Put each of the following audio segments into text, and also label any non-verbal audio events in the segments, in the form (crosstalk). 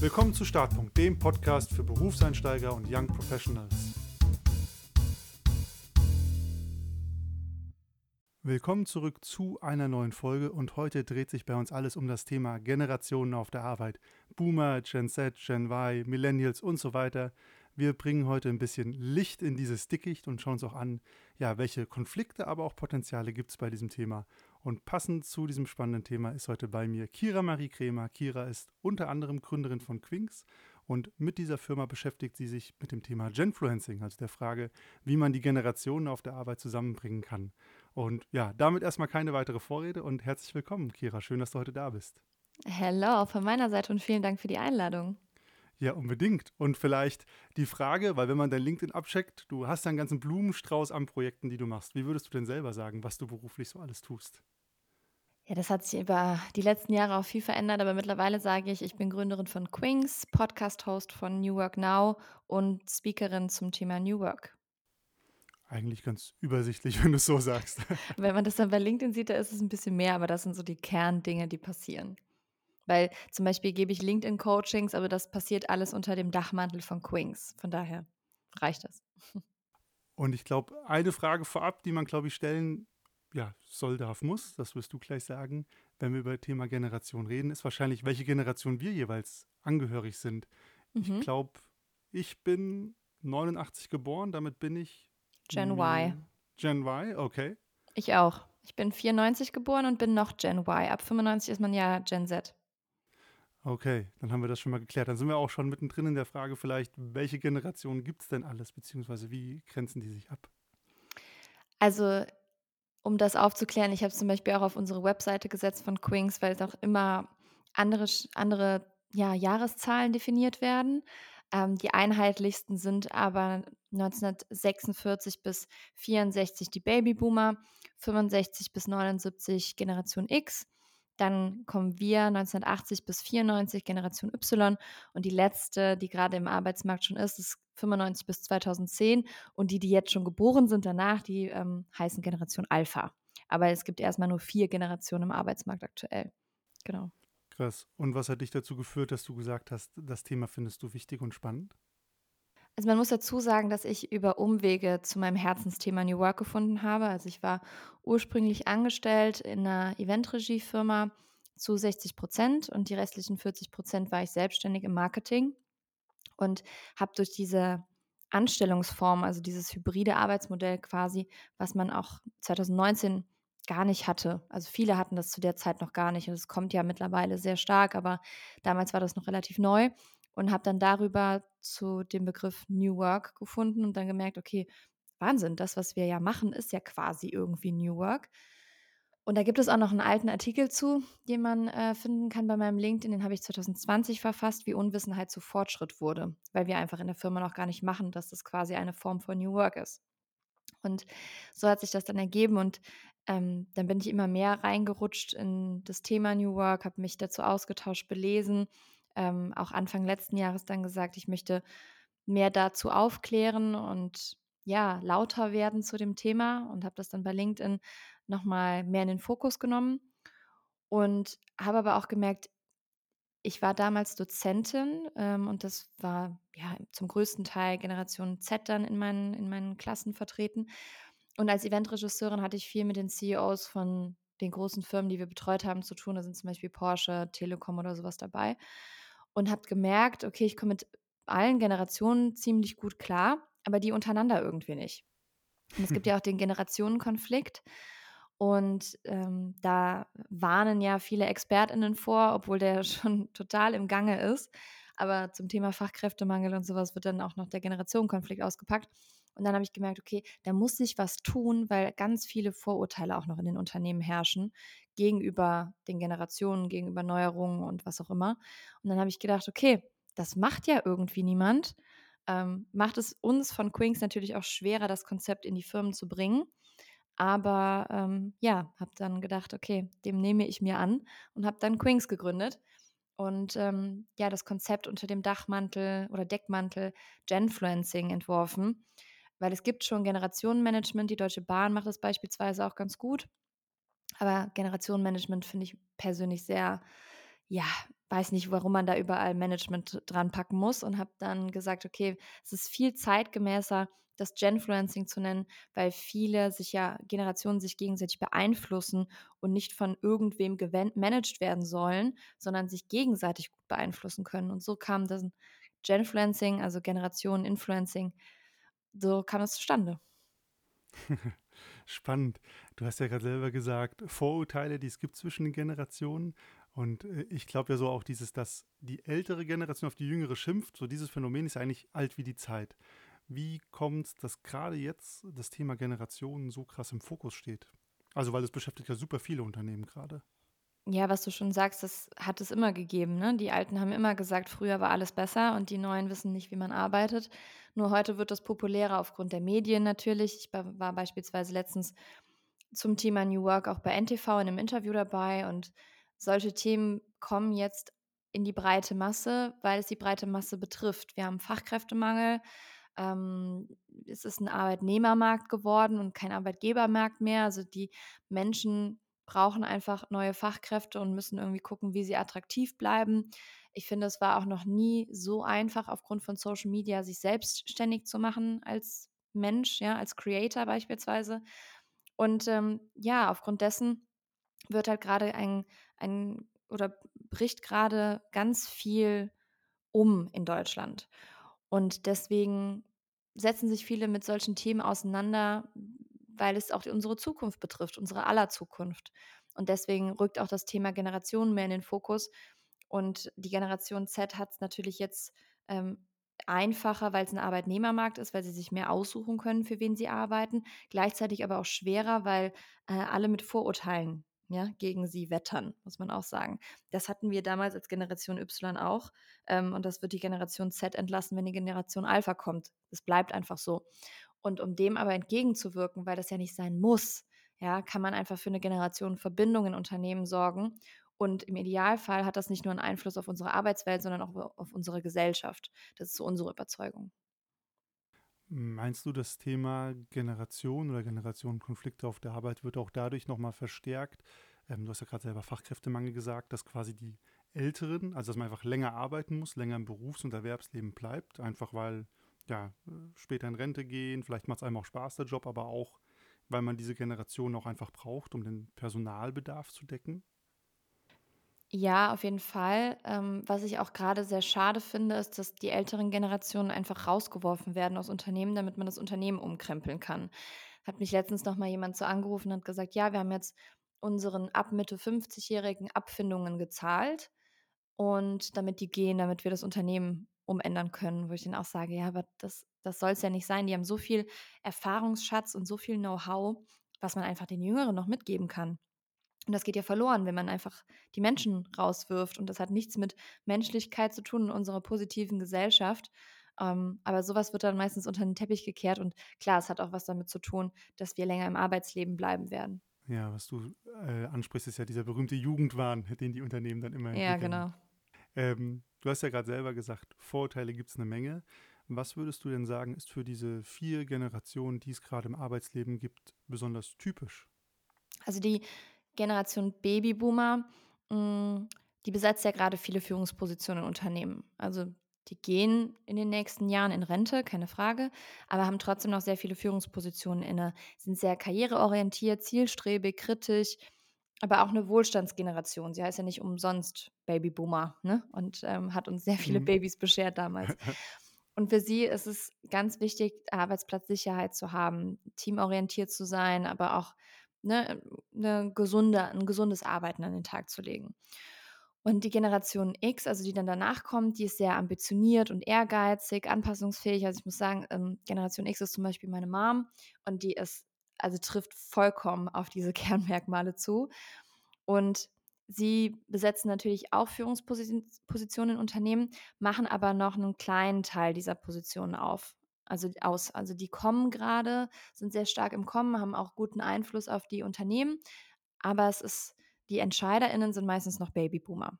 Willkommen zu Startpunkt, dem Podcast für Berufseinsteiger und Young Professionals. Willkommen zurück zu einer neuen Folge und heute dreht sich bei uns alles um das Thema Generationen auf der Arbeit. Boomer, Gen Z, Gen Y, Millennials und so weiter. Wir bringen heute ein bisschen Licht in dieses Dickicht und schauen uns auch an, ja, welche Konflikte, aber auch Potenziale gibt es bei diesem Thema. Und passend zu diesem spannenden Thema ist heute bei mir Kira Marie Kremer. Kira ist unter anderem Gründerin von Quinks und mit dieser Firma beschäftigt sie sich mit dem Thema Genfluencing, also der Frage, wie man die Generationen auf der Arbeit zusammenbringen kann. Und ja, damit erstmal keine weitere Vorrede und herzlich willkommen, Kira. Schön, dass du heute da bist. Hello, von meiner Seite und vielen Dank für die Einladung. Ja, unbedingt. Und vielleicht die Frage, weil wenn man dein LinkedIn abcheckt, du hast einen ganzen Blumenstrauß an Projekten, die du machst. Wie würdest du denn selber sagen, was du beruflich so alles tust? Ja, das hat sich über die letzten Jahre auch viel verändert, aber mittlerweile sage ich, ich bin Gründerin von Quings, Podcast-Host von New Work Now und Speakerin zum Thema New Work. Eigentlich ganz übersichtlich, (laughs) wenn du es so sagst. wenn man das dann bei LinkedIn sieht, da ist es ein bisschen mehr, aber das sind so die Kerndinge, die passieren. Weil zum Beispiel gebe ich LinkedIn-Coachings, aber das passiert alles unter dem Dachmantel von Quings. Von daher reicht das. Und ich glaube, eine Frage vorab, die man, glaube ich, stellen ja, soll, darf, muss, das wirst du gleich sagen, wenn wir über das Thema Generation reden, ist wahrscheinlich, welche Generation wir jeweils angehörig sind. Mhm. Ich glaube, ich bin 89 geboren, damit bin ich Gen Y. Gen Y, okay. Ich auch. Ich bin 94 geboren und bin noch Gen Y. Ab 95 ist man ja Gen Z. Okay, dann haben wir das schon mal geklärt. Dann sind wir auch schon mittendrin in der Frage vielleicht, welche Generationen gibt es denn alles, beziehungsweise wie grenzen die sich ab? Also, um das aufzuklären, ich habe es zum Beispiel auch auf unsere Webseite gesetzt von Quings, weil es auch immer andere, andere ja, Jahreszahlen definiert werden. Ähm, die einheitlichsten sind aber 1946 bis 64 die Babyboomer, 65 bis 79 Generation X, dann kommen wir 1980 bis 94, Generation Y. Und die letzte, die gerade im Arbeitsmarkt schon ist, ist 95 bis 2010. Und die, die jetzt schon geboren sind danach, die ähm, heißen Generation Alpha. Aber es gibt erstmal nur vier Generationen im Arbeitsmarkt aktuell. Genau. Krass. Und was hat dich dazu geführt, dass du gesagt hast, das Thema findest du wichtig und spannend? Also man muss dazu sagen, dass ich über Umwege zu meinem Herzensthema New Work gefunden habe. Also ich war ursprünglich angestellt in einer Eventregiefirma zu 60 Prozent und die restlichen 40 Prozent war ich selbstständig im Marketing und habe durch diese Anstellungsform, also dieses hybride Arbeitsmodell quasi, was man auch 2019 gar nicht hatte. Also viele hatten das zu der Zeit noch gar nicht und es kommt ja mittlerweile sehr stark, aber damals war das noch relativ neu und habe dann darüber zu dem Begriff New Work gefunden und dann gemerkt, okay, Wahnsinn, das, was wir ja machen, ist ja quasi irgendwie New Work. Und da gibt es auch noch einen alten Artikel zu, den man äh, finden kann bei meinem LinkedIn. Den habe ich 2020 verfasst, wie Unwissenheit zu Fortschritt wurde, weil wir einfach in der Firma noch gar nicht machen, dass das quasi eine Form von New Work ist. Und so hat sich das dann ergeben und ähm, dann bin ich immer mehr reingerutscht in das Thema New Work, habe mich dazu ausgetauscht, belesen ähm, auch Anfang letzten Jahres dann gesagt, ich möchte mehr dazu aufklären und ja, lauter werden zu dem Thema und habe das dann bei LinkedIn nochmal mehr in den Fokus genommen und habe aber auch gemerkt, ich war damals Dozentin ähm, und das war ja zum größten Teil Generation Z dann in meinen, in meinen Klassen vertreten. Und als Eventregisseurin hatte ich viel mit den CEOs von den großen Firmen, die wir betreut haben, zu tun. Da sind zum Beispiel Porsche, Telekom oder sowas dabei und habe gemerkt, okay, ich komme mit allen Generationen ziemlich gut klar, aber die untereinander irgendwie nicht. Und es gibt (laughs) ja auch den Generationenkonflikt. Und ähm, da warnen ja viele ExpertInnen vor, obwohl der (laughs) schon total im Gange ist. Aber zum Thema Fachkräftemangel und sowas wird dann auch noch der Generationenkonflikt ausgepackt. Und dann habe ich gemerkt, okay, da muss sich was tun, weil ganz viele Vorurteile auch noch in den Unternehmen herrschen gegenüber den Generationen, gegenüber Neuerungen und was auch immer. Und dann habe ich gedacht, okay, das macht ja irgendwie niemand. Ähm, macht es uns von Quinks natürlich auch schwerer, das Konzept in die Firmen zu bringen. Aber ähm, ja, habe dann gedacht, okay, dem nehme ich mir an und habe dann Quinks gegründet. Und ähm, ja, das Konzept unter dem Dachmantel oder Deckmantel Genfluencing entworfen weil es gibt schon Generationenmanagement, die Deutsche Bahn macht das beispielsweise auch ganz gut. Aber Generationenmanagement finde ich persönlich sehr, ja, weiß nicht, warum man da überall Management dran packen muss und habe dann gesagt, okay, es ist viel zeitgemäßer, das Genfluencing zu nennen, weil viele sich ja, Generationen sich gegenseitig beeinflussen und nicht von irgendwem gemanagt werden sollen, sondern sich gegenseitig gut beeinflussen können. Und so kam das Genfluencing, also Generationen-Influencing, so kam es zustande. (laughs) Spannend. Du hast ja gerade selber gesagt, Vorurteile, die es gibt zwischen den Generationen. Und äh, ich glaube ja so auch dieses, dass die ältere Generation auf die jüngere schimpft, so dieses Phänomen ist eigentlich alt wie die Zeit. Wie kommt es, dass gerade jetzt das Thema Generationen so krass im Fokus steht? Also, weil es beschäftigt ja super viele Unternehmen gerade. Ja, was du schon sagst, das hat es immer gegeben. Ne? Die Alten haben immer gesagt, früher war alles besser und die Neuen wissen nicht, wie man arbeitet. Nur heute wird das populärer aufgrund der Medien natürlich. Ich war beispielsweise letztens zum Thema New Work auch bei NTV in einem Interview dabei und solche Themen kommen jetzt in die breite Masse, weil es die breite Masse betrifft. Wir haben Fachkräftemangel. Ähm, es ist ein Arbeitnehmermarkt geworden und kein Arbeitgebermarkt mehr. Also die Menschen brauchen einfach neue Fachkräfte und müssen irgendwie gucken, wie sie attraktiv bleiben. Ich finde, es war auch noch nie so einfach, aufgrund von Social Media sich selbstständig zu machen als Mensch, ja, als Creator beispielsweise. Und ähm, ja, aufgrund dessen wird halt gerade ein, ein oder bricht gerade ganz viel um in Deutschland. Und deswegen setzen sich viele mit solchen Themen auseinander, weil es auch unsere Zukunft betrifft, unsere aller Zukunft. Und deswegen rückt auch das Thema Generationen mehr in den Fokus. Und die Generation Z hat es natürlich jetzt ähm, einfacher, weil es ein Arbeitnehmermarkt ist, weil sie sich mehr aussuchen können, für wen sie arbeiten. Gleichzeitig aber auch schwerer, weil äh, alle mit Vorurteilen ja, gegen sie wettern, muss man auch sagen. Das hatten wir damals als Generation Y auch. Ähm, und das wird die Generation Z entlassen, wenn die Generation Alpha kommt. Das bleibt einfach so. Und um dem aber entgegenzuwirken, weil das ja nicht sein muss, ja, kann man einfach für eine Generation Verbindung in Unternehmen sorgen. Und im Idealfall hat das nicht nur einen Einfluss auf unsere Arbeitswelt, sondern auch auf unsere Gesellschaft. Das ist so unsere Überzeugung. Meinst du, das Thema Generation oder Generationenkonflikte auf der Arbeit wird auch dadurch nochmal verstärkt? Ähm, du hast ja gerade selber Fachkräftemangel gesagt, dass quasi die Älteren, also dass man einfach länger arbeiten muss, länger im Berufs- und Erwerbsleben bleibt, einfach weil ja später in Rente gehen, vielleicht macht es einem auch Spaß der Job, aber auch weil man diese Generation auch einfach braucht, um den Personalbedarf zu decken? Ja, auf jeden Fall. Ähm, was ich auch gerade sehr schade finde, ist, dass die älteren Generationen einfach rausgeworfen werden aus Unternehmen, damit man das Unternehmen umkrempeln kann. Hat mich letztens noch mal jemand so angerufen und hat gesagt, ja, wir haben jetzt unseren ab Mitte 50-Jährigen Abfindungen gezahlt und damit die gehen, damit wir das Unternehmen umändern können, wo ich dann auch sage, ja, aber das, das soll es ja nicht sein. Die haben so viel Erfahrungsschatz und so viel Know-how, was man einfach den Jüngeren noch mitgeben kann. Und das geht ja verloren, wenn man einfach die Menschen rauswirft. Und das hat nichts mit Menschlichkeit zu tun in unserer positiven Gesellschaft. Ähm, aber sowas wird dann meistens unter den Teppich gekehrt. Und klar, es hat auch was damit zu tun, dass wir länger im Arbeitsleben bleiben werden. Ja, was du äh, ansprichst, ist ja dieser berühmte Jugendwahn, den die Unternehmen dann immer entwickeln. Ja, genau. Ähm, du hast ja gerade selber gesagt, Vorurteile gibt es eine Menge. Was würdest du denn sagen, ist für diese vier Generationen, die es gerade im Arbeitsleben gibt, besonders typisch? Also die Generation Babyboomer, hm, die besetzt ja gerade viele Führungspositionen in Unternehmen. Also die gehen in den nächsten Jahren in Rente, keine Frage, aber haben trotzdem noch sehr viele Führungspositionen inne, sind sehr karriereorientiert, zielstrebig, kritisch, aber auch eine Wohlstandsgeneration. Sie heißt ja nicht umsonst Babyboomer ne? und ähm, hat uns sehr viele mhm. Babys beschert damals. (laughs) Und für sie ist es ganz wichtig, Arbeitsplatzsicherheit zu haben, teamorientiert zu sein, aber auch ne, eine gesunde, ein gesundes Arbeiten an den Tag zu legen. Und die Generation X, also die dann danach kommt, die ist sehr ambitioniert und ehrgeizig, anpassungsfähig. Also ich muss sagen, ähm, Generation X ist zum Beispiel meine Mom und die ist, also trifft vollkommen auf diese (laughs) Kernmerkmale zu. Und sie besetzen natürlich auch Führungspositionen in Unternehmen, machen aber noch einen kleinen Teil dieser Positionen auf also aus. Also die kommen gerade, sind sehr stark im Kommen, haben auch guten Einfluss auf die Unternehmen, aber es ist, die EntscheiderInnen sind meistens noch Babyboomer.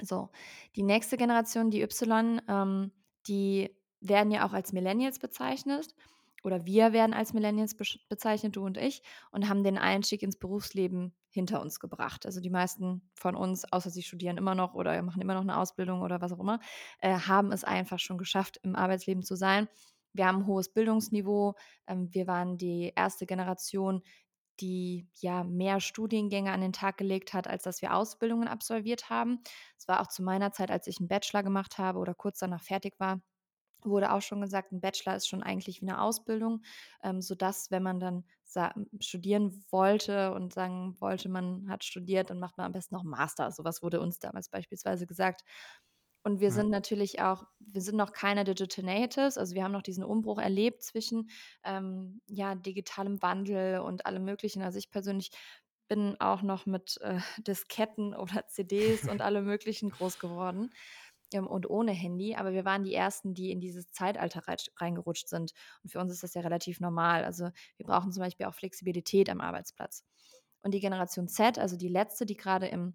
So, die nächste Generation, die Y, ähm, die werden ja auch als Millennials bezeichnet. Oder wir werden als Millennials bezeichnet, du und ich, und haben den Einstieg ins Berufsleben hinter uns gebracht. Also die meisten von uns, außer sie studieren immer noch oder machen immer noch eine Ausbildung oder was auch immer, äh, haben es einfach schon geschafft, im Arbeitsleben zu sein. Wir haben ein hohes Bildungsniveau. Ähm, wir waren die erste Generation, die ja mehr Studiengänge an den Tag gelegt hat, als dass wir Ausbildungen absolviert haben. Es war auch zu meiner Zeit, als ich einen Bachelor gemacht habe oder kurz danach fertig war, wurde auch schon gesagt, ein Bachelor ist schon eigentlich wie eine Ausbildung, ähm, sodass, wenn man dann studieren wollte und sagen wollte, man hat studiert, dann macht man am besten noch Master. Sowas wurde uns damals beispielsweise gesagt. Und wir ja. sind natürlich auch, wir sind noch keine Digital Natives, also wir haben noch diesen Umbruch erlebt zwischen ähm, ja, digitalem Wandel und allem Möglichen. Also ich persönlich bin auch noch mit äh, (laughs) Disketten oder CDs und (laughs) allem Möglichen groß geworden und ohne Handy, aber wir waren die Ersten, die in dieses Zeitalter reingerutscht sind. Und für uns ist das ja relativ normal. Also wir brauchen zum Beispiel auch Flexibilität am Arbeitsplatz. Und die Generation Z, also die letzte, die gerade im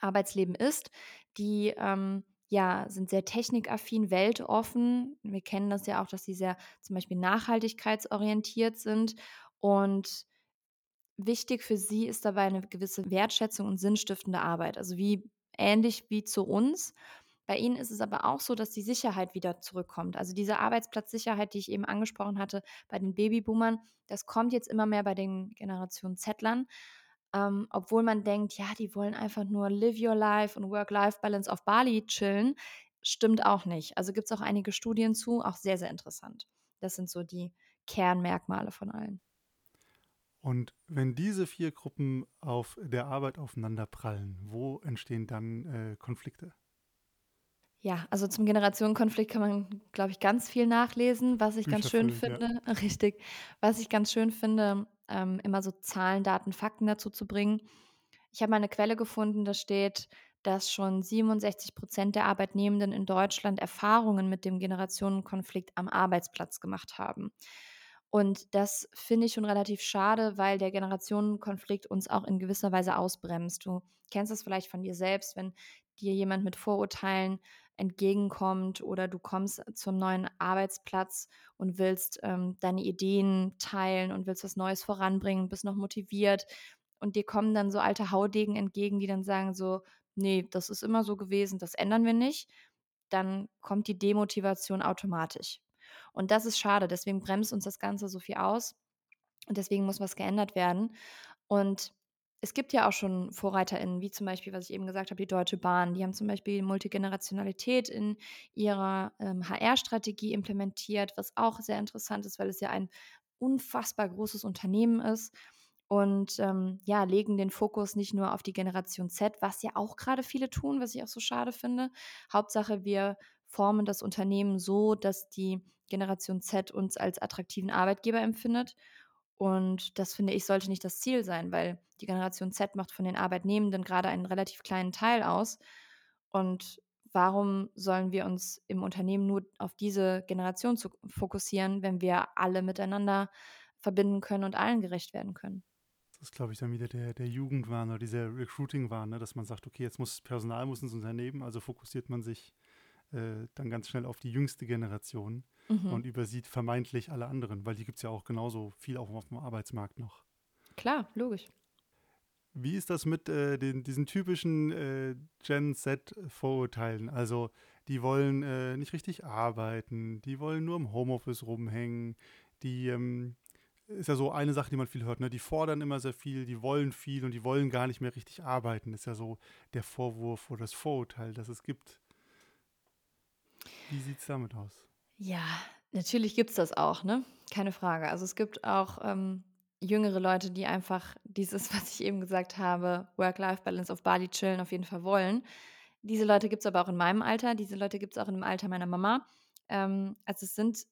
Arbeitsleben ist, die ähm, ja, sind sehr technikaffin, weltoffen. Wir kennen das ja auch, dass sie sehr zum Beispiel nachhaltigkeitsorientiert sind. Und wichtig für sie ist dabei eine gewisse Wertschätzung und sinnstiftende Arbeit. Also wie ähnlich wie zu uns. Bei ihnen ist es aber auch so, dass die Sicherheit wieder zurückkommt. Also diese Arbeitsplatzsicherheit, die ich eben angesprochen hatte bei den Babyboomern, das kommt jetzt immer mehr bei den Generation Z-Lern. Ähm, obwohl man denkt, ja, die wollen einfach nur live your life und Work-Life-Balance auf Bali chillen, stimmt auch nicht. Also gibt es auch einige Studien zu, auch sehr, sehr interessant. Das sind so die Kernmerkmale von allen. Und wenn diese vier Gruppen auf der Arbeit aufeinander prallen, wo entstehen dann äh, Konflikte? Ja, also zum Generationenkonflikt kann man, glaube ich, ganz viel nachlesen, was ich Bücher ganz schön füllen, finde. (laughs) Richtig. Was ich ganz schön finde, ähm, immer so Zahlen, Daten, Fakten dazu zu bringen. Ich habe mal eine Quelle gefunden, da steht, dass schon 67 Prozent der Arbeitnehmenden in Deutschland Erfahrungen mit dem Generationenkonflikt am Arbeitsplatz gemacht haben. Und das finde ich schon relativ schade, weil der Generationenkonflikt uns auch in gewisser Weise ausbremst. Du kennst das vielleicht von dir selbst, wenn dir jemand mit Vorurteilen entgegenkommt oder du kommst zum neuen Arbeitsplatz und willst ähm, deine Ideen teilen und willst was Neues voranbringen, bist noch motiviert und dir kommen dann so alte Haudegen entgegen, die dann sagen so, nee, das ist immer so gewesen, das ändern wir nicht, dann kommt die Demotivation automatisch. Und das ist schade, deswegen bremst uns das Ganze so viel aus und deswegen muss was geändert werden. Und es gibt ja auch schon VorreiterInnen, wie zum Beispiel, was ich eben gesagt habe, die Deutsche Bahn. Die haben zum Beispiel Multigenerationalität in ihrer ähm, HR-Strategie implementiert, was auch sehr interessant ist, weil es ja ein unfassbar großes Unternehmen ist. Und ähm, ja, legen den Fokus nicht nur auf die Generation Z, was ja auch gerade viele tun, was ich auch so schade finde. Hauptsache, wir formen das Unternehmen so, dass die Generation Z uns als attraktiven Arbeitgeber empfindet und das finde ich sollte nicht das Ziel sein, weil die Generation Z macht von den Arbeitnehmenden gerade einen relativ kleinen Teil aus. Und warum sollen wir uns im Unternehmen nur auf diese Generation zu fokussieren, wenn wir alle miteinander verbinden können und allen gerecht werden können? Das ist, glaube ich, dann wieder der, der Jugendwahn oder dieser Recruiting-Wahn, ne? dass man sagt, okay, jetzt muss Personal muss ins Unternehmen, also fokussiert man sich äh, dann ganz schnell auf die jüngste Generation mhm. und übersieht vermeintlich alle anderen, weil die gibt es ja auch genauso viel auch auf dem Arbeitsmarkt noch. Klar, logisch. Wie ist das mit äh, den, diesen typischen äh, Gen Z-Vorurteilen? Also, die wollen äh, nicht richtig arbeiten, die wollen nur im Homeoffice rumhängen, die ähm, ist ja so eine Sache, die man viel hört, ne? Die fordern immer sehr viel, die wollen viel und die wollen gar nicht mehr richtig arbeiten. Das ist ja so der Vorwurf oder das Vorurteil, das es gibt. Wie sieht es damit aus? Ja, natürlich gibt es das auch, ne? Keine Frage. Also es gibt auch ähm, jüngere Leute, die einfach dieses, (laughs) was ich eben gesagt habe, Work-Life-Balance auf Bali chillen, auf jeden Fall wollen. Diese Leute gibt es aber auch in meinem Alter, diese Leute gibt es auch dem Alter meiner Mama. Ähm, also es sind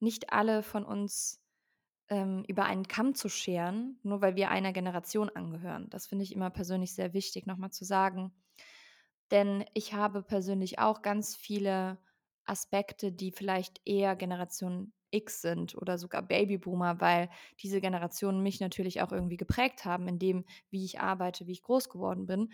nicht alle von uns ähm, über einen Kamm zu scheren, nur weil wir einer Generation angehören. Das finde ich immer persönlich sehr wichtig, nochmal zu sagen. Denn ich habe persönlich auch ganz viele Aspekte, die vielleicht eher Generation X sind oder sogar Babyboomer, weil diese Generationen mich natürlich auch irgendwie geprägt haben in dem, wie ich arbeite, wie ich groß geworden bin.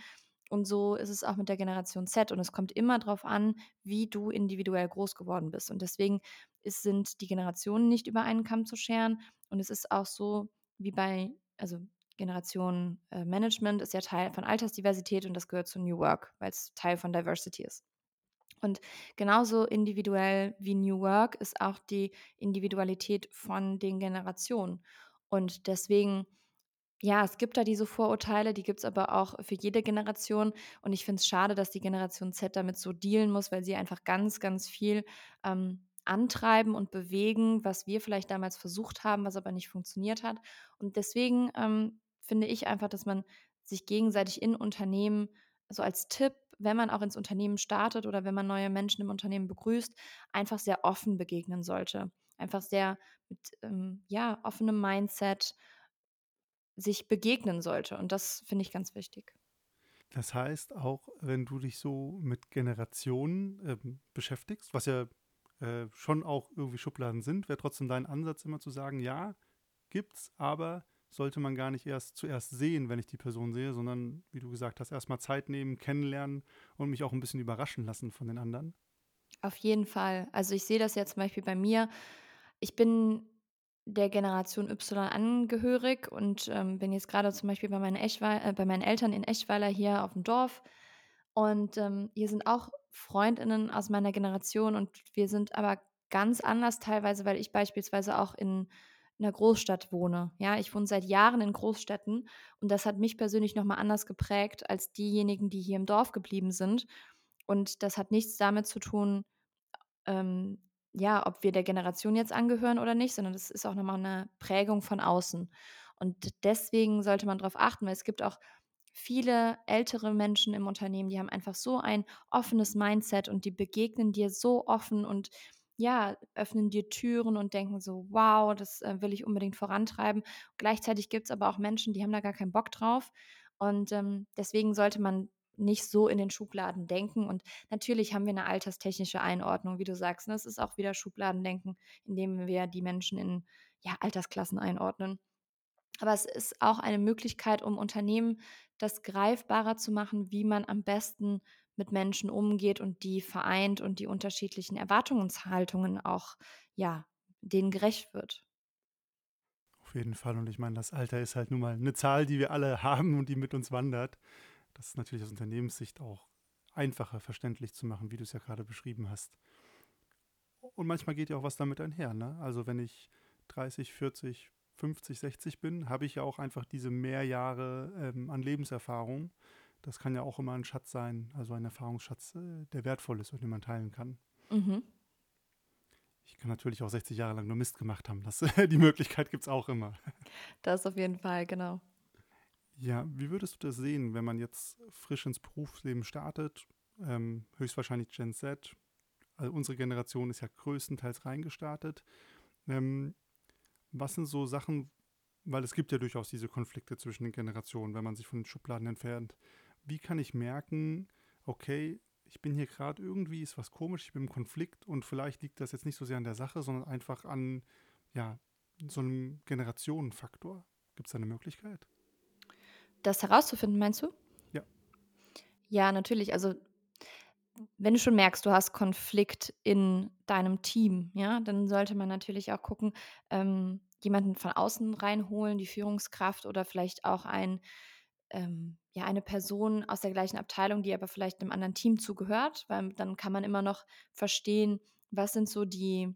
Und so ist es auch mit der Generation Z. Und es kommt immer darauf an, wie du individuell groß geworden bist. Und deswegen ist, sind die Generationen nicht über einen Kamm zu scheren. Und es ist auch so, wie bei, also Generation äh, Management ist ja Teil von Altersdiversität und das gehört zu New Work, weil es Teil von Diversity ist. Und genauso individuell wie New Work ist auch die Individualität von den Generationen. Und deswegen ja, es gibt da diese Vorurteile, die gibt es aber auch für jede Generation. Und ich finde es schade, dass die Generation Z damit so dealen muss, weil sie einfach ganz, ganz viel ähm, antreiben und bewegen, was wir vielleicht damals versucht haben, was aber nicht funktioniert hat. Und deswegen ähm, finde ich einfach, dass man sich gegenseitig in Unternehmen, so als Tipp, wenn man auch ins Unternehmen startet oder wenn man neue Menschen im Unternehmen begrüßt, einfach sehr offen begegnen sollte. Einfach sehr mit ähm, ja, offenem Mindset sich begegnen sollte. Und das finde ich ganz wichtig. Das heißt, auch wenn du dich so mit Generationen ähm, beschäftigst, was ja äh, schon auch irgendwie Schubladen sind, wäre trotzdem dein Ansatz immer zu sagen, ja, gibt's, aber sollte man gar nicht erst zuerst sehen, wenn ich die Person sehe, sondern, wie du gesagt hast, erstmal Zeit nehmen, kennenlernen und mich auch ein bisschen überraschen lassen von den anderen. Auf jeden Fall. Also ich sehe das ja zum Beispiel bei mir. Ich bin der Generation Y angehörig und ähm, bin jetzt gerade zum Beispiel bei meinen, äh, bei meinen Eltern in Eschweiler hier auf dem Dorf. Und ähm, hier sind auch Freundinnen aus meiner Generation und wir sind aber ganz anders teilweise, weil ich beispielsweise auch in einer Großstadt wohne. Ja, ich wohne seit Jahren in Großstädten und das hat mich persönlich nochmal anders geprägt als diejenigen, die hier im Dorf geblieben sind. Und das hat nichts damit zu tun, ähm, ja, ob wir der Generation jetzt angehören oder nicht, sondern das ist auch nochmal eine Prägung von außen. Und deswegen sollte man darauf achten, weil es gibt auch viele ältere Menschen im Unternehmen, die haben einfach so ein offenes Mindset und die begegnen dir so offen und ja, öffnen dir Türen und denken so, wow, das äh, will ich unbedingt vorantreiben. Gleichzeitig gibt es aber auch Menschen, die haben da gar keinen Bock drauf. Und ähm, deswegen sollte man nicht so in den Schubladen denken. Und natürlich haben wir eine alterstechnische Einordnung, wie du sagst. Ne? Es ist auch wieder Schubladendenken, indem wir die Menschen in ja, Altersklassen einordnen. Aber es ist auch eine Möglichkeit, um Unternehmen das greifbarer zu machen, wie man am besten mit Menschen umgeht und die vereint und die unterschiedlichen Erwartungshaltungen auch, ja, denen gerecht wird. Auf jeden Fall. Und ich meine, das Alter ist halt nun mal eine Zahl, die wir alle (laughs) haben und die mit uns wandert. Das ist natürlich aus Unternehmenssicht auch einfacher verständlich zu machen, wie du es ja gerade beschrieben hast. Und manchmal geht ja auch was damit einher. Ne? Also wenn ich 30, 40, 50, 60 bin, habe ich ja auch einfach diese mehr Jahre ähm, an Lebenserfahrung. Das kann ja auch immer ein Schatz sein, also ein Erfahrungsschatz, äh, der wertvoll ist und den man teilen kann. Mhm. Ich kann natürlich auch 60 Jahre lang nur Mist gemacht haben. Das, (laughs) die Möglichkeit gibt es auch immer. Das auf jeden Fall, genau. Ja, wie würdest du das sehen, wenn man jetzt frisch ins Berufsleben startet? Ähm, höchstwahrscheinlich Gen Z. Also unsere Generation ist ja größtenteils reingestartet. Ähm, was sind so Sachen, weil es gibt ja durchaus diese Konflikte zwischen den Generationen, wenn man sich von den Schubladen entfernt. Wie kann ich merken, okay, ich bin hier gerade irgendwie, ist was komisch, ich bin im Konflikt und vielleicht liegt das jetzt nicht so sehr an der Sache, sondern einfach an ja, so einem Generationenfaktor. Gibt es da eine Möglichkeit? Das herauszufinden, meinst du? Ja. Ja, natürlich. Also wenn du schon merkst, du hast Konflikt in deinem Team, ja, dann sollte man natürlich auch gucken, ähm, jemanden von außen reinholen, die Führungskraft oder vielleicht auch ein, ähm, ja, eine Person aus der gleichen Abteilung, die aber vielleicht einem anderen Team zugehört, weil dann kann man immer noch verstehen, was sind so die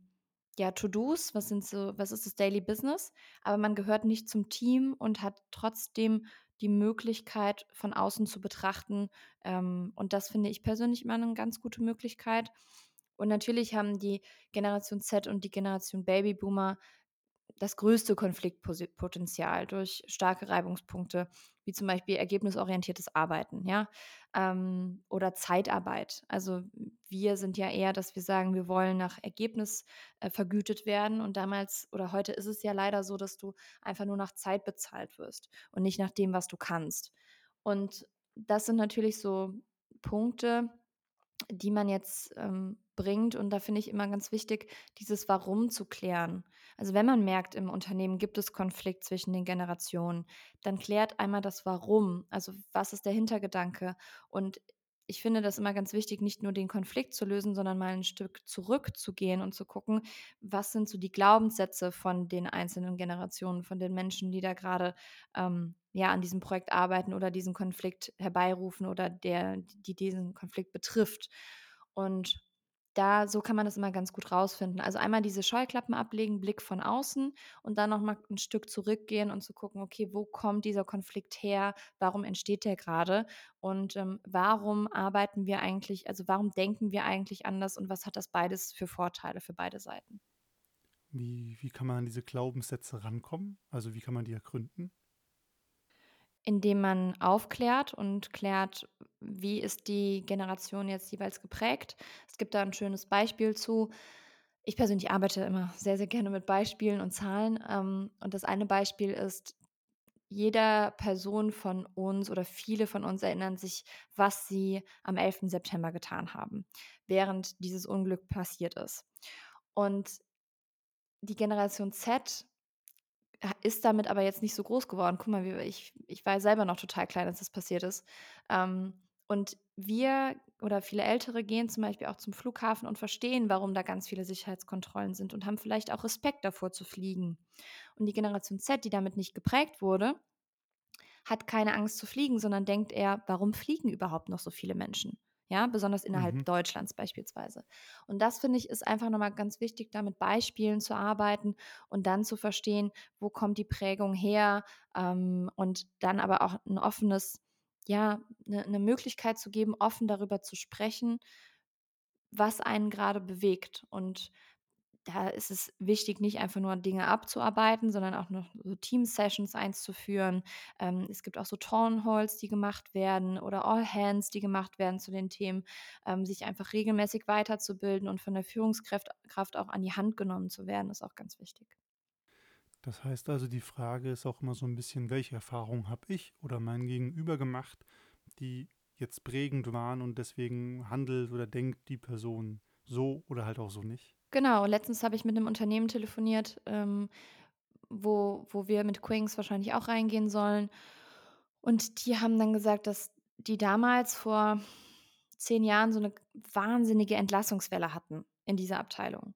ja, To-Dos, was sind so, was ist das Daily Business, aber man gehört nicht zum Team und hat trotzdem die Möglichkeit von außen zu betrachten. Ähm, und das finde ich persönlich immer eine ganz gute Möglichkeit. Und natürlich haben die Generation Z und die Generation Babyboomer das größte Konfliktpotenzial durch starke Reibungspunkte, wie zum Beispiel ergebnisorientiertes Arbeiten, ja, ähm, oder Zeitarbeit. Also wir sind ja eher, dass wir sagen, wir wollen nach Ergebnis äh, vergütet werden und damals oder heute ist es ja leider so, dass du einfach nur nach Zeit bezahlt wirst und nicht nach dem, was du kannst. Und das sind natürlich so Punkte, die man jetzt ähm, bringt. Und da finde ich immer ganz wichtig, dieses Warum zu klären. Also wenn man merkt, im Unternehmen gibt es Konflikt zwischen den Generationen, dann klärt einmal das Warum. Also was ist der Hintergedanke? Und ich finde das immer ganz wichtig, nicht nur den Konflikt zu lösen, sondern mal ein Stück zurückzugehen und zu gucken, was sind so die Glaubenssätze von den einzelnen Generationen, von den Menschen, die da gerade ähm, ja an diesem Projekt arbeiten oder diesen Konflikt herbeirufen oder der, die diesen Konflikt betrifft. Und da so kann man das immer ganz gut rausfinden. Also einmal diese Scheuklappen ablegen, Blick von außen und dann noch mal ein Stück zurückgehen und zu gucken, okay, wo kommt dieser Konflikt her? Warum entsteht der gerade? Und ähm, warum arbeiten wir eigentlich, also warum denken wir eigentlich anders und was hat das beides für Vorteile für beide Seiten? Wie, wie kann man an diese Glaubenssätze rankommen? Also wie kann man die ergründen? Indem man aufklärt und klärt, wie ist die Generation jetzt jeweils geprägt. Es gibt da ein schönes Beispiel zu. Ich persönlich arbeite immer sehr, sehr gerne mit Beispielen und Zahlen. Ähm, und das eine Beispiel ist, jeder Person von uns oder viele von uns erinnern sich, was sie am 11. September getan haben, während dieses Unglück passiert ist. Und die Generation Z ist damit aber jetzt nicht so groß geworden. Guck mal, ich, ich war selber noch total klein, als das passiert ist. Ähm, und wir oder viele Ältere gehen zum Beispiel auch zum Flughafen und verstehen, warum da ganz viele Sicherheitskontrollen sind und haben vielleicht auch Respekt davor zu fliegen. Und die Generation Z, die damit nicht geprägt wurde, hat keine Angst zu fliegen, sondern denkt eher, warum fliegen überhaupt noch so viele Menschen? Ja, besonders innerhalb mhm. Deutschlands beispielsweise. Und das finde ich ist einfach nochmal ganz wichtig, da mit Beispielen zu arbeiten und dann zu verstehen, wo kommt die Prägung her ähm, und dann aber auch ein offenes, ja, eine, eine Möglichkeit zu geben, offen darüber zu sprechen, was einen gerade bewegt und da ist es wichtig, nicht einfach nur Dinge abzuarbeiten, sondern auch noch so Team-Sessions einzuführen. Ähm, es gibt auch so Townhalls, die gemacht werden oder All-Hands, die gemacht werden zu den Themen, ähm, sich einfach regelmäßig weiterzubilden und von der Führungskraft Kraft auch an die Hand genommen zu werden, ist auch ganz wichtig. Das heißt also, die Frage ist auch immer so ein bisschen, welche Erfahrungen habe ich oder mein Gegenüber gemacht, die jetzt prägend waren und deswegen handelt oder denkt die Person so oder halt auch so nicht? Genau, letztens habe ich mit einem Unternehmen telefoniert, ähm, wo wo wir mit Quings wahrscheinlich auch reingehen sollen. Und die haben dann gesagt, dass die damals vor zehn Jahren so eine wahnsinnige Entlassungswelle hatten in dieser Abteilung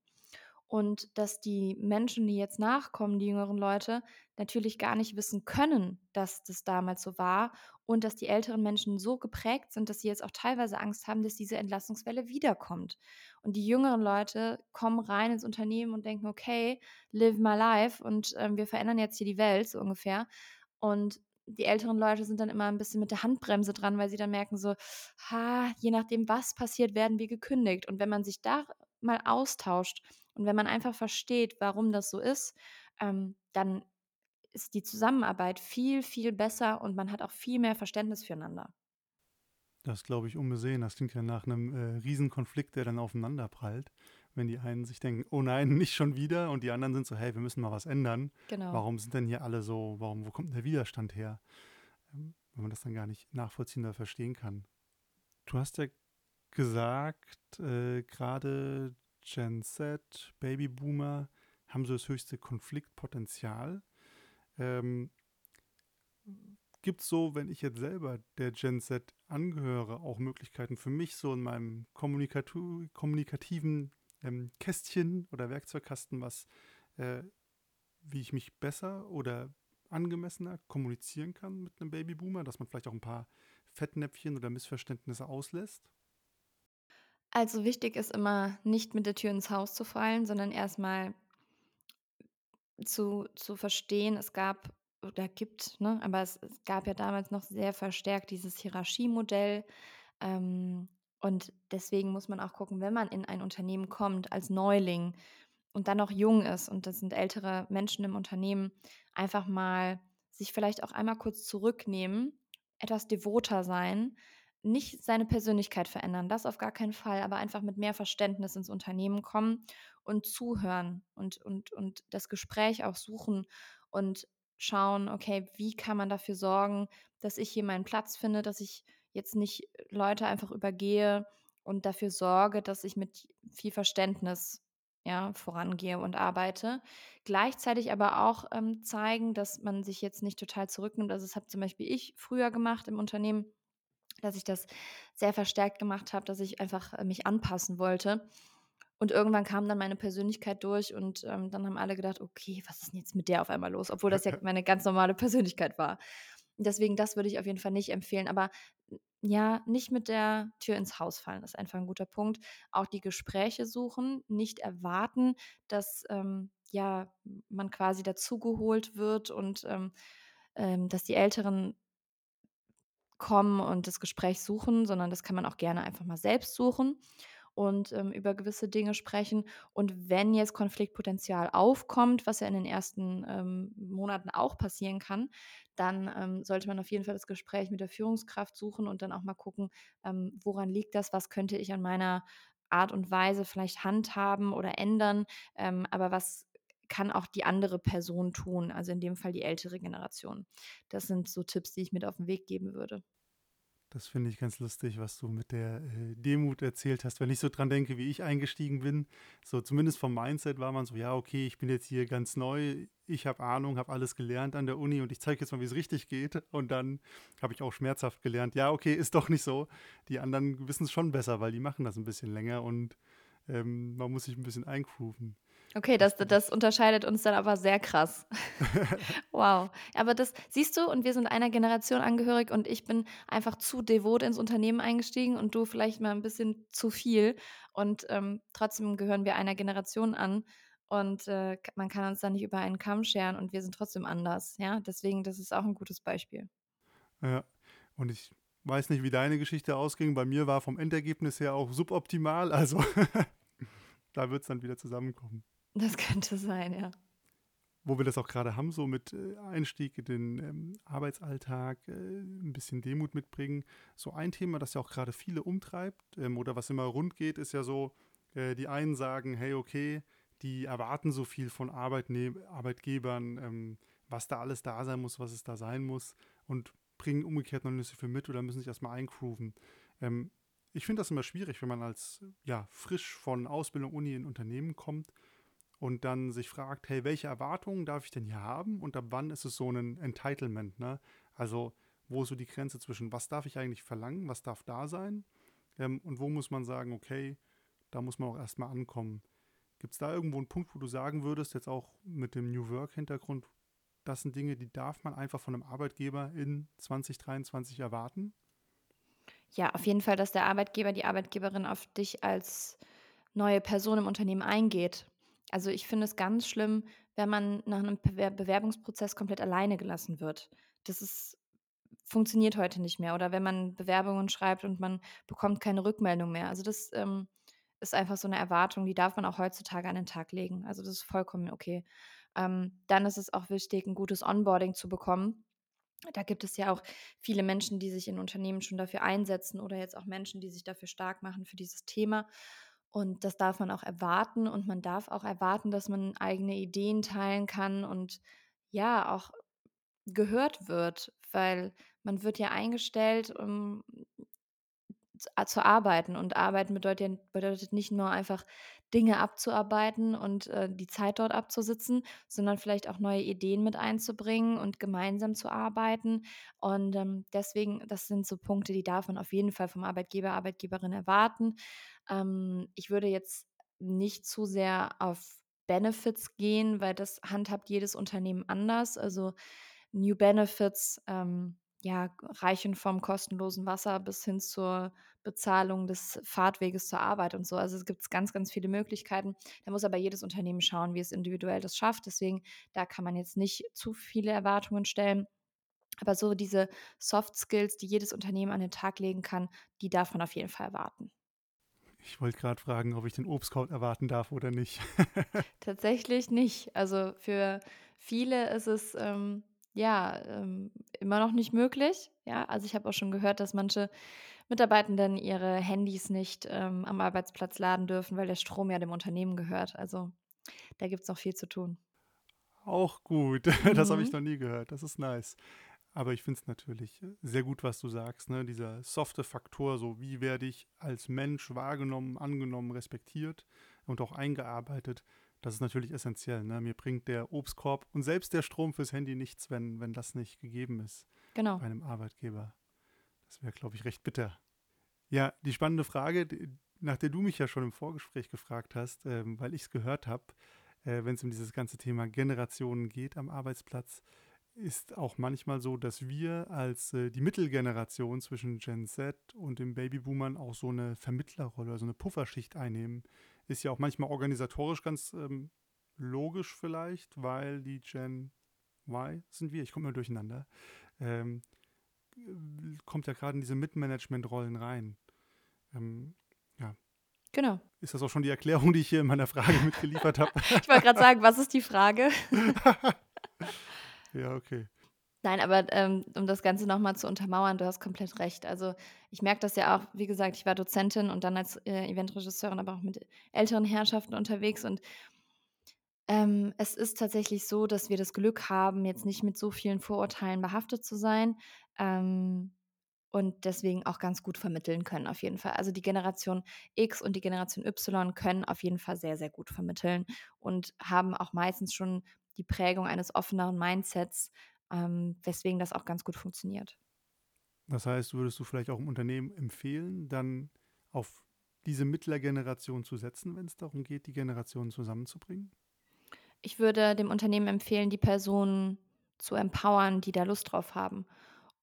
und dass die Menschen, die jetzt nachkommen, die jüngeren Leute, natürlich gar nicht wissen können, dass das damals so war und dass die älteren Menschen so geprägt sind, dass sie jetzt auch teilweise Angst haben, dass diese Entlassungswelle wiederkommt. Und die jüngeren Leute kommen rein ins Unternehmen und denken, okay, live my life und äh, wir verändern jetzt hier die Welt so ungefähr. Und die älteren Leute sind dann immer ein bisschen mit der Handbremse dran, weil sie dann merken so, ha, je nachdem, was passiert, werden wir gekündigt. Und wenn man sich da mal austauscht und wenn man einfach versteht, warum das so ist, ähm, dann ist die Zusammenarbeit viel, viel besser und man hat auch viel mehr Verständnis füreinander. Das glaube ich unbesehen. Das klingt ja nach einem äh, Riesenkonflikt, der dann aufeinander prallt. Wenn die einen sich denken, oh nein, (laughs) nicht schon wieder, und die anderen sind so, hey, wir müssen mal was ändern. Genau. Warum sind denn hier alle so, warum, wo kommt der Widerstand her? Ähm, wenn man das dann gar nicht nachvollziehen oder verstehen kann. Du hast ja gesagt, äh, gerade Gen Z, Babyboomer haben so das höchste Konfliktpotenzial. Ähm, Gibt es so, wenn ich jetzt selber der Gen Z angehöre, auch Möglichkeiten für mich so in meinem kommunikativen ähm, Kästchen oder Werkzeugkasten, was, äh, wie ich mich besser oder angemessener kommunizieren kann mit einem Babyboomer, dass man vielleicht auch ein paar Fettnäpfchen oder Missverständnisse auslässt? Also wichtig ist immer, nicht mit der Tür ins Haus zu fallen, sondern erstmal zu, zu verstehen, es gab oder gibt, ne, aber es, es gab ja damals noch sehr verstärkt dieses Hierarchiemodell. Ähm, und deswegen muss man auch gucken, wenn man in ein Unternehmen kommt als Neuling und dann noch jung ist und das sind ältere Menschen im Unternehmen, einfach mal sich vielleicht auch einmal kurz zurücknehmen, etwas devoter sein, nicht seine Persönlichkeit verändern, das auf gar keinen Fall, aber einfach mit mehr Verständnis ins Unternehmen kommen und zuhören und, und, und das Gespräch auch suchen und schauen, okay, wie kann man dafür sorgen, dass ich hier meinen Platz finde, dass ich jetzt nicht Leute einfach übergehe und dafür sorge, dass ich mit viel Verständnis ja, vorangehe und arbeite. Gleichzeitig aber auch ähm, zeigen, dass man sich jetzt nicht total zurücknimmt. Also das habe zum Beispiel ich früher gemacht im Unternehmen, dass ich das sehr verstärkt gemacht habe, dass ich einfach äh, mich anpassen wollte. Und irgendwann kam dann meine Persönlichkeit durch und ähm, dann haben alle gedacht, okay, was ist denn jetzt mit der auf einmal los? Obwohl das ja (laughs) meine ganz normale Persönlichkeit war. Deswegen, das würde ich auf jeden Fall nicht empfehlen. Aber ja, nicht mit der Tür ins Haus fallen, ist einfach ein guter Punkt. Auch die Gespräche suchen, nicht erwarten, dass ähm, ja man quasi dazugeholt wird und ähm, ähm, dass die Älteren kommen und das Gespräch suchen, sondern das kann man auch gerne einfach mal selbst suchen und ähm, über gewisse Dinge sprechen. Und wenn jetzt Konfliktpotenzial aufkommt, was ja in den ersten ähm, Monaten auch passieren kann, dann ähm, sollte man auf jeden Fall das Gespräch mit der Führungskraft suchen und dann auch mal gucken, ähm, woran liegt das, was könnte ich an meiner Art und Weise vielleicht handhaben oder ändern, ähm, aber was kann auch die andere Person tun, also in dem Fall die ältere Generation. Das sind so Tipps, die ich mit auf den Weg geben würde. Das finde ich ganz lustig, was du mit der äh, Demut erzählt hast. Wenn ich so dran denke, wie ich eingestiegen bin, so zumindest vom Mindset war man so, ja, okay, ich bin jetzt hier ganz neu, ich habe Ahnung, habe alles gelernt an der Uni und ich zeige jetzt mal, wie es richtig geht. Und dann habe ich auch schmerzhaft gelernt, ja, okay, ist doch nicht so. Die anderen wissen es schon besser, weil die machen das ein bisschen länger und ähm, man muss sich ein bisschen eingrooven. Okay, das, das unterscheidet uns dann aber sehr krass. (laughs) wow. Aber das siehst du, und wir sind einer Generation angehörig und ich bin einfach zu devot ins Unternehmen eingestiegen und du vielleicht mal ein bisschen zu viel. Und ähm, trotzdem gehören wir einer Generation an und äh, man kann uns da nicht über einen Kamm scheren und wir sind trotzdem anders. Ja, deswegen, das ist auch ein gutes Beispiel. Ja, und ich weiß nicht, wie deine Geschichte ausging. Bei mir war vom Endergebnis her auch suboptimal. Also (laughs) da wird es dann wieder zusammenkommen. Das könnte sein, ja. Wo wir das auch gerade haben, so mit äh, Einstieg in den ähm, Arbeitsalltag, äh, ein bisschen Demut mitbringen. So ein Thema, das ja auch gerade viele umtreibt ähm, oder was immer rund geht, ist ja so, äh, die einen sagen, hey, okay, die erwarten so viel von Arbeitne Arbeitgebern, ähm, was da alles da sein muss, was es da sein muss und bringen umgekehrt noch nicht so viel mit oder müssen sich erstmal eingrooven. Ähm, ich finde das immer schwierig, wenn man als ja, frisch von Ausbildung, Uni in Unternehmen kommt und dann sich fragt, hey, welche Erwartungen darf ich denn hier haben und ab wann ist es so ein Entitlement, ne? Also wo ist so die Grenze zwischen, was darf ich eigentlich verlangen, was darf da sein ähm, und wo muss man sagen, okay, da muss man auch erstmal ankommen. Gibt es da irgendwo einen Punkt, wo du sagen würdest, jetzt auch mit dem New Work-Hintergrund, das sind Dinge, die darf man einfach von einem Arbeitgeber in 2023 erwarten? Ja, auf jeden Fall, dass der Arbeitgeber, die Arbeitgeberin auf dich als neue Person im Unternehmen eingeht also ich finde es ganz schlimm, wenn man nach einem Bewerbungsprozess komplett alleine gelassen wird. Das ist, funktioniert heute nicht mehr. Oder wenn man Bewerbungen schreibt und man bekommt keine Rückmeldung mehr. Also das ähm, ist einfach so eine Erwartung, die darf man auch heutzutage an den Tag legen. Also das ist vollkommen okay. Ähm, dann ist es auch wichtig, ein gutes Onboarding zu bekommen. Da gibt es ja auch viele Menschen, die sich in Unternehmen schon dafür einsetzen oder jetzt auch Menschen, die sich dafür stark machen für dieses Thema. Und das darf man auch erwarten und man darf auch erwarten, dass man eigene Ideen teilen kann und ja, auch gehört wird, weil man wird ja eingestellt, um zu arbeiten. Und arbeiten bedeutet, bedeutet nicht nur einfach Dinge abzuarbeiten und äh, die Zeit dort abzusitzen, sondern vielleicht auch neue Ideen mit einzubringen und gemeinsam zu arbeiten. Und ähm, deswegen, das sind so Punkte, die darf man auf jeden Fall vom Arbeitgeber, Arbeitgeberin erwarten. Ähm, ich würde jetzt nicht zu sehr auf Benefits gehen, weil das handhabt jedes Unternehmen anders. Also New Benefits, ähm, ja, reichen vom kostenlosen Wasser bis hin zur Bezahlung des Fahrtweges zur Arbeit und so. Also es gibt ganz, ganz viele Möglichkeiten. Da muss aber jedes Unternehmen schauen, wie es individuell das schafft. Deswegen, da kann man jetzt nicht zu viele Erwartungen stellen. Aber so diese Soft Skills, die jedes Unternehmen an den Tag legen kann, die darf man auf jeden Fall erwarten. Ich wollte gerade fragen, ob ich den Obstkraut erwarten darf oder nicht. (laughs) Tatsächlich nicht. Also für viele ist es ähm, ja ähm, immer noch nicht möglich. Ja, also ich habe auch schon gehört, dass manche Mitarbeitenden ihre Handys nicht ähm, am Arbeitsplatz laden dürfen, weil der Strom ja dem Unternehmen gehört. Also da gibt es noch viel zu tun. Auch gut. (laughs) Das habe ich mhm. noch nie gehört. Das ist nice. Aber ich finde es natürlich sehr gut, was du sagst, ne? Dieser softe Faktor, so wie werde ich als Mensch wahrgenommen, angenommen, respektiert und auch eingearbeitet. Das ist natürlich essentiell. Ne? Mir bringt der Obstkorb und selbst der Strom fürs Handy nichts, wenn, wenn das nicht gegeben ist. Genau. Bei einem Arbeitgeber. Das wäre, glaube ich, recht bitter. Ja, die spannende Frage, nach der du mich ja schon im Vorgespräch gefragt hast, ähm, weil ich es gehört habe, äh, wenn es um dieses ganze Thema Generationen geht am Arbeitsplatz, ist auch manchmal so, dass wir als äh, die Mittelgeneration zwischen Gen Z und den Babyboomern auch so eine Vermittlerrolle, so eine Pufferschicht einnehmen. Ist ja auch manchmal organisatorisch ganz ähm, logisch vielleicht, weil die Gen Y sind wir, ich komme mal durcheinander, ähm, kommt ja gerade in diese Mitmanagement-Rollen rein. Ähm, ja. Genau. Ist das auch schon die Erklärung, die ich hier in meiner Frage (laughs) mitgeliefert habe? ich wollte gerade sagen, was ist die Frage? (laughs) Ja, okay. Nein, aber ähm, um das Ganze nochmal zu untermauern, du hast komplett recht. Also ich merke das ja auch, wie gesagt, ich war Dozentin und dann als äh, Eventregisseurin, aber auch mit älteren Herrschaften unterwegs und ähm, es ist tatsächlich so, dass wir das Glück haben, jetzt nicht mit so vielen Vorurteilen behaftet zu sein ähm, und deswegen auch ganz gut vermitteln können, auf jeden Fall. Also die Generation X und die Generation Y können auf jeden Fall sehr, sehr gut vermitteln und haben auch meistens schon die Prägung eines offeneren Mindsets, ähm, weswegen das auch ganz gut funktioniert. Das heißt, würdest du vielleicht auch im Unternehmen empfehlen, dann auf diese Mittlergeneration zu setzen, wenn es darum geht, die Generationen zusammenzubringen? Ich würde dem Unternehmen empfehlen, die Personen zu empowern, die da Lust drauf haben.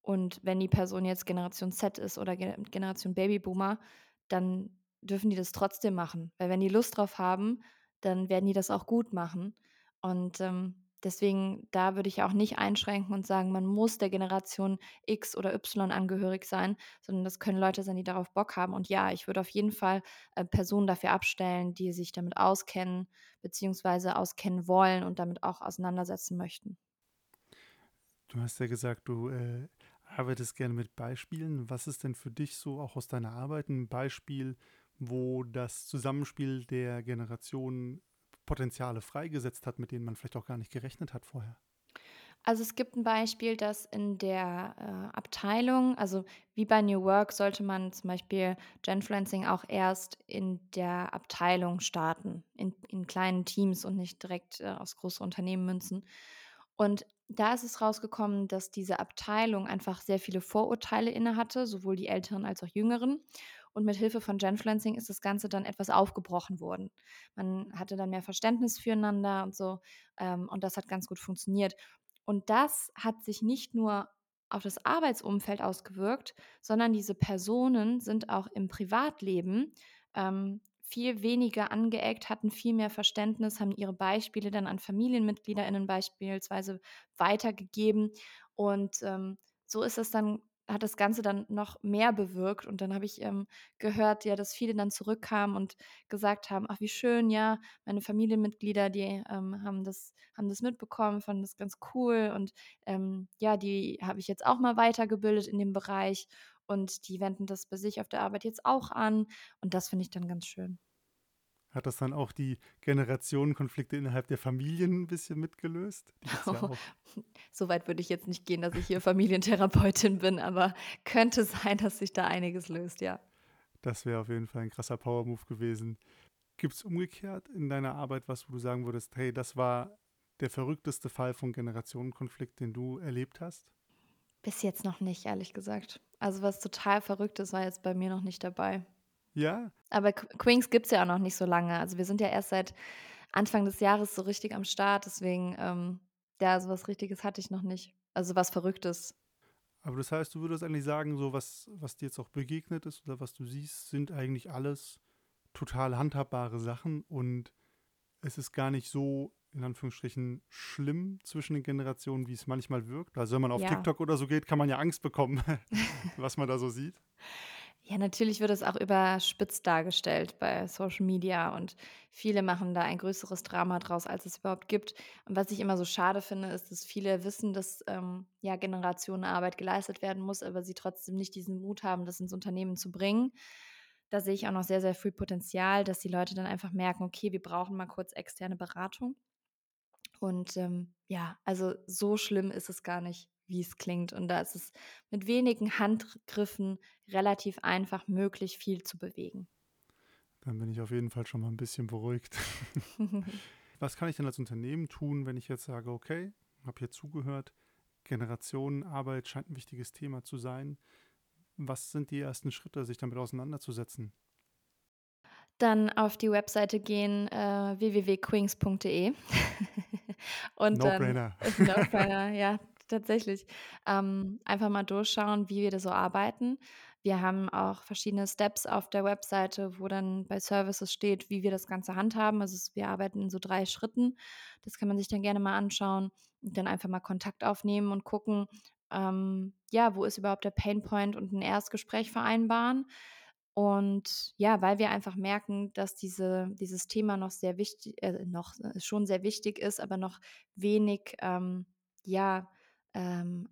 Und wenn die Person jetzt Generation Z ist oder Generation Babyboomer, dann dürfen die das trotzdem machen. Weil wenn die Lust drauf haben, dann werden die das auch gut machen. Und ähm, deswegen, da würde ich auch nicht einschränken und sagen, man muss der Generation X oder Y angehörig sein, sondern das können Leute sein, die darauf Bock haben. Und ja, ich würde auf jeden Fall äh, Personen dafür abstellen, die sich damit auskennen, beziehungsweise auskennen wollen und damit auch auseinandersetzen möchten. Du hast ja gesagt, du äh, arbeitest gerne mit Beispielen. Was ist denn für dich so auch aus deiner Arbeit ein Beispiel, wo das Zusammenspiel der Generationen Potenziale freigesetzt hat, mit denen man vielleicht auch gar nicht gerechnet hat vorher? Also es gibt ein Beispiel, dass in der äh, Abteilung, also wie bei New Work, sollte man zum Beispiel Genfluencing auch erst in der Abteilung starten, in, in kleinen Teams und nicht direkt äh, aufs große Unternehmen münzen. Und da ist es rausgekommen, dass diese Abteilung einfach sehr viele Vorurteile innehatte, sowohl die Älteren als auch Jüngeren. Und mit Hilfe von Genfluencing ist das Ganze dann etwas aufgebrochen worden. Man hatte dann mehr Verständnis füreinander und so. Ähm, und das hat ganz gut funktioniert. Und das hat sich nicht nur auf das Arbeitsumfeld ausgewirkt, sondern diese Personen sind auch im Privatleben ähm, viel weniger angeeckt, hatten viel mehr Verständnis, haben ihre Beispiele dann an FamilienmitgliederInnen beispielsweise weitergegeben. Und ähm, so ist es dann hat das Ganze dann noch mehr bewirkt. Und dann habe ich ähm, gehört, ja, dass viele dann zurückkamen und gesagt haben, ach, wie schön, ja, meine Familienmitglieder, die ähm, haben, das, haben das mitbekommen, fanden das ganz cool. Und ähm, ja, die habe ich jetzt auch mal weitergebildet in dem Bereich. Und die wenden das bei sich auf der Arbeit jetzt auch an. Und das finde ich dann ganz schön. Hat das dann auch die Generationenkonflikte innerhalb der Familien ein bisschen mitgelöst? Ja (laughs) so weit würde ich jetzt nicht gehen, dass ich hier (laughs) Familientherapeutin bin, aber könnte sein, dass sich da einiges löst, ja. Das wäre auf jeden Fall ein krasser Power-Move gewesen. Gibt es umgekehrt in deiner Arbeit was, wo du sagen würdest, hey, das war der verrückteste Fall von Generationenkonflikt, den du erlebt hast? Bis jetzt noch nicht, ehrlich gesagt. Also was total Verrücktes war jetzt bei mir noch nicht dabei. Ja. Aber Queens gibt es ja auch noch nicht so lange. Also wir sind ja erst seit Anfang des Jahres so richtig am Start. Deswegen, ähm, ja, so was Richtiges hatte ich noch nicht. Also was Verrücktes. Aber das heißt, du würdest eigentlich sagen, so was, was dir jetzt auch begegnet ist oder was du siehst, sind eigentlich alles total handhabbare Sachen und es ist gar nicht so, in Anführungsstrichen, schlimm zwischen den Generationen, wie es manchmal wirkt. Also wenn man auf ja. TikTok oder so geht, kann man ja Angst bekommen, (laughs) was man da so sieht. (laughs) Ja, natürlich wird es auch überspitzt dargestellt bei Social Media und viele machen da ein größeres Drama draus, als es überhaupt gibt. Und was ich immer so schade finde, ist, dass viele wissen, dass ähm, ja Generationenarbeit geleistet werden muss, aber sie trotzdem nicht diesen Mut haben, das ins Unternehmen zu bringen. Da sehe ich auch noch sehr, sehr viel Potenzial, dass die Leute dann einfach merken, okay, wir brauchen mal kurz externe Beratung. Und ähm, ja, also so schlimm ist es gar nicht. Wie es klingt. Und da ist es mit wenigen Handgriffen relativ einfach möglich, viel zu bewegen. Dann bin ich auf jeden Fall schon mal ein bisschen beruhigt. (laughs) (laughs) Was kann ich denn als Unternehmen tun, wenn ich jetzt sage, okay, habe hier zugehört, Generationenarbeit scheint ein wichtiges Thema zu sein. Was sind die ersten Schritte, sich damit auseinanderzusetzen? Dann auf die Webseite gehen äh, www.quings.de (laughs) und No-brainer. No-brainer, ja, (laughs) tatsächlich. Ähm, einfach mal durchschauen, wie wir da so arbeiten. Wir haben auch verschiedene Steps auf der Webseite, wo dann bei Services steht, wie wir das Ganze handhaben. Also wir arbeiten in so drei Schritten. Das kann man sich dann gerne mal anschauen und dann einfach mal Kontakt aufnehmen und gucken, ähm, ja, wo ist überhaupt der Painpoint und ein Erstgespräch vereinbaren. Und ja, weil wir einfach merken, dass diese, dieses Thema noch sehr wichtig, äh, noch äh, schon sehr wichtig ist, aber noch wenig, ähm, ja, ähm,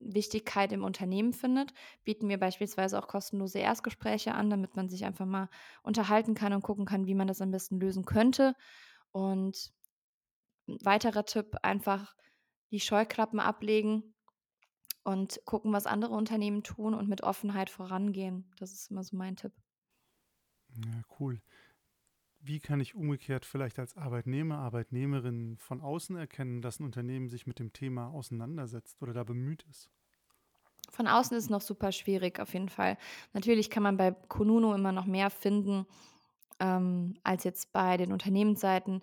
Wichtigkeit im Unternehmen findet, bieten wir beispielsweise auch kostenlose Erstgespräche an, damit man sich einfach mal unterhalten kann und gucken kann, wie man das am besten lösen könnte. Und ein weiterer Tipp, einfach die Scheuklappen ablegen und gucken, was andere Unternehmen tun und mit Offenheit vorangehen. Das ist immer so mein Tipp. Ja, cool. Wie kann ich umgekehrt vielleicht als Arbeitnehmer, Arbeitnehmerin von außen erkennen, dass ein Unternehmen sich mit dem Thema auseinandersetzt oder da bemüht ist? Von außen ist es noch super schwierig, auf jeden Fall. Natürlich kann man bei Konuno immer noch mehr finden ähm, als jetzt bei den Unternehmensseiten.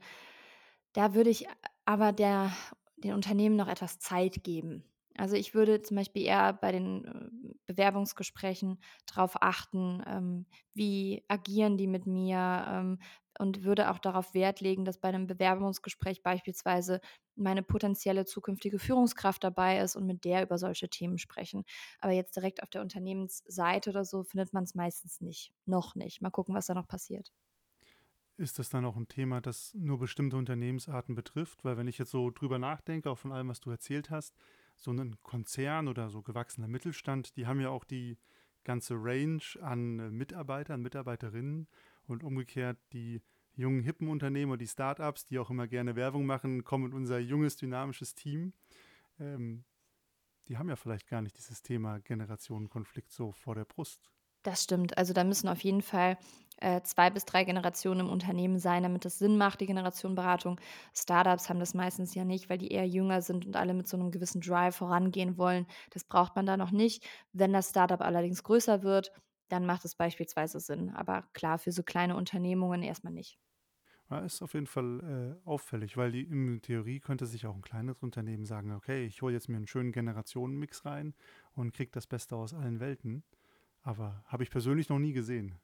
Da würde ich aber der, den Unternehmen noch etwas Zeit geben. Also ich würde zum Beispiel eher bei den äh, Bewerbungsgesprächen darauf achten, ähm, wie agieren die mit mir ähm, und würde auch darauf Wert legen, dass bei einem Bewerbungsgespräch beispielsweise meine potenzielle zukünftige Führungskraft dabei ist und mit der über solche Themen sprechen. Aber jetzt direkt auf der Unternehmensseite oder so findet man es meistens nicht. Noch nicht. Mal gucken, was da noch passiert. Ist das dann auch ein Thema, das nur bestimmte Unternehmensarten betrifft? Weil wenn ich jetzt so drüber nachdenke, auch von allem, was du erzählt hast, so ein Konzern oder so gewachsener Mittelstand, die haben ja auch die ganze Range an äh, Mitarbeitern, Mitarbeiterinnen und umgekehrt die jungen, hippen Unternehmen und die Startups, die auch immer gerne Werbung machen, kommen in unser junges, dynamisches Team. Ähm, die haben ja vielleicht gar nicht dieses Thema Generationenkonflikt so vor der Brust. Das stimmt. Also da müssen auf jeden Fall äh, zwei bis drei Generationen im Unternehmen sein, damit es Sinn macht, die Generationenberatung. Startups haben das meistens ja nicht, weil die eher jünger sind und alle mit so einem gewissen Drive vorangehen wollen. Das braucht man da noch nicht. Wenn das Startup allerdings größer wird, dann macht es beispielsweise Sinn. Aber klar, für so kleine Unternehmungen erstmal nicht. Ja, ist auf jeden Fall äh, auffällig, weil die, in Theorie könnte sich auch ein kleines Unternehmen sagen, okay, ich hole jetzt mir einen schönen Generationenmix rein und kriege das Beste aus allen Welten. Aber habe ich persönlich noch nie gesehen.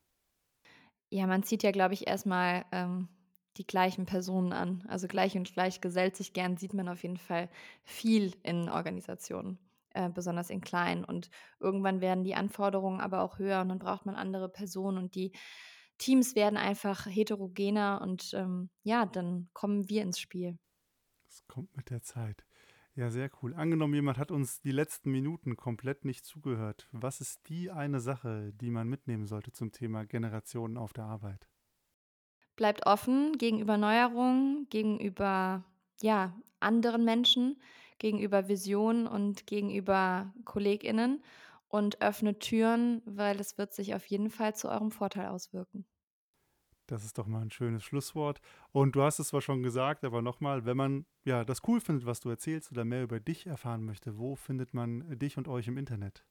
Ja, man zieht ja, glaube ich, erstmal ähm, die gleichen Personen an. Also gleich und gleich gesellt sich gern, sieht man auf jeden Fall viel in Organisationen, äh, besonders in kleinen. Und irgendwann werden die Anforderungen aber auch höher und dann braucht man andere Personen und die Teams werden einfach heterogener und ähm, ja, dann kommen wir ins Spiel. Das kommt mit der Zeit. Ja, sehr cool. Angenommen, jemand hat uns die letzten Minuten komplett nicht zugehört. Was ist die eine Sache, die man mitnehmen sollte zum Thema Generationen auf der Arbeit? Bleibt offen gegenüber Neuerungen, gegenüber ja, anderen Menschen, gegenüber Visionen und gegenüber KollegInnen und öffnet Türen, weil es wird sich auf jeden Fall zu eurem Vorteil auswirken. Das ist doch mal ein schönes Schlusswort. Und du hast es zwar schon gesagt, aber nochmal, wenn man ja das cool findet, was du erzählst oder mehr über dich erfahren möchte, wo findet man dich und euch im Internet?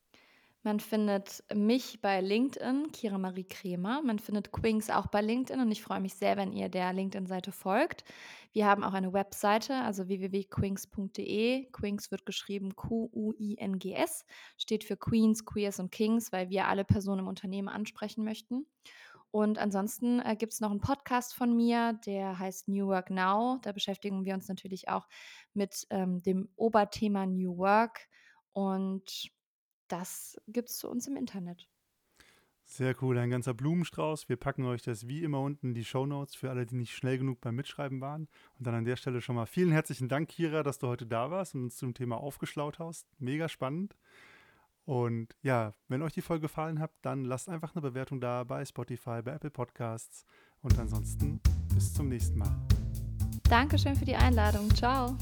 Man findet mich bei LinkedIn, Kira Marie Kremer. Man findet Quings auch bei LinkedIn und ich freue mich sehr, wenn ihr der LinkedIn-Seite folgt. Wir haben auch eine Webseite, also www.quings.de. Quings wird geschrieben Q-U-I-N-G-S, steht für Queens, Queers und Kings, weil wir alle Personen im Unternehmen ansprechen möchten. Und ansonsten äh, gibt es noch einen Podcast von mir, der heißt New Work Now. Da beschäftigen wir uns natürlich auch mit ähm, dem Oberthema New Work. Und das gibt es zu uns im Internet. Sehr cool, ein ganzer Blumenstrauß. Wir packen euch das wie immer unten in die Show Notes für alle, die nicht schnell genug beim Mitschreiben waren. Und dann an der Stelle schon mal vielen herzlichen Dank, Kira, dass du heute da warst und uns zum Thema aufgeschlaut hast. Mega spannend. Und ja, wenn euch die Folge gefallen hat, dann lasst einfach eine Bewertung da bei Spotify, bei Apple Podcasts. Und ansonsten bis zum nächsten Mal. Dankeschön für die Einladung. Ciao.